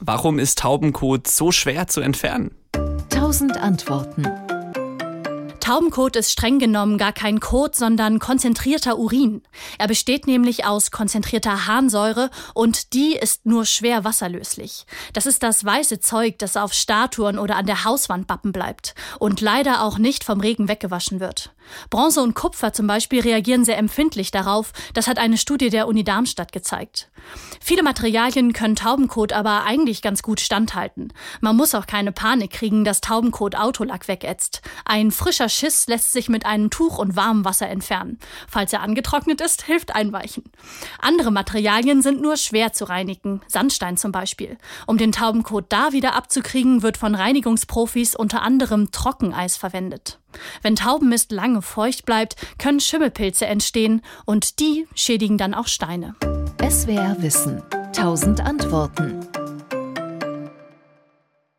Warum ist Taubenkot so schwer zu entfernen? 1000 Antworten. Taubenkot ist streng genommen gar kein Kot, sondern konzentrierter Urin. Er besteht nämlich aus konzentrierter Harnsäure und die ist nur schwer wasserlöslich. Das ist das weiße Zeug, das auf Statuen oder an der Hauswand bappen bleibt und leider auch nicht vom Regen weggewaschen wird. Bronze und Kupfer zum Beispiel reagieren sehr empfindlich darauf. Das hat eine Studie der Uni Darmstadt gezeigt. Viele Materialien können Taubenkot aber eigentlich ganz gut standhalten. Man muss auch keine Panik kriegen, dass Taubenkot Autolack wegätzt. Ein frischer Schiss lässt sich mit einem Tuch und warmem Wasser entfernen. Falls er angetrocknet ist, hilft Einweichen. Andere Materialien sind nur schwer zu reinigen, Sandstein zum Beispiel. Um den Taubenkot da wieder abzukriegen, wird von Reinigungsprofis unter anderem Trockeneis verwendet. Wenn Taubenmist lange feucht bleibt, können Schimmelpilze entstehen und die schädigen dann auch Steine. SWR Wissen. 1000 Antworten.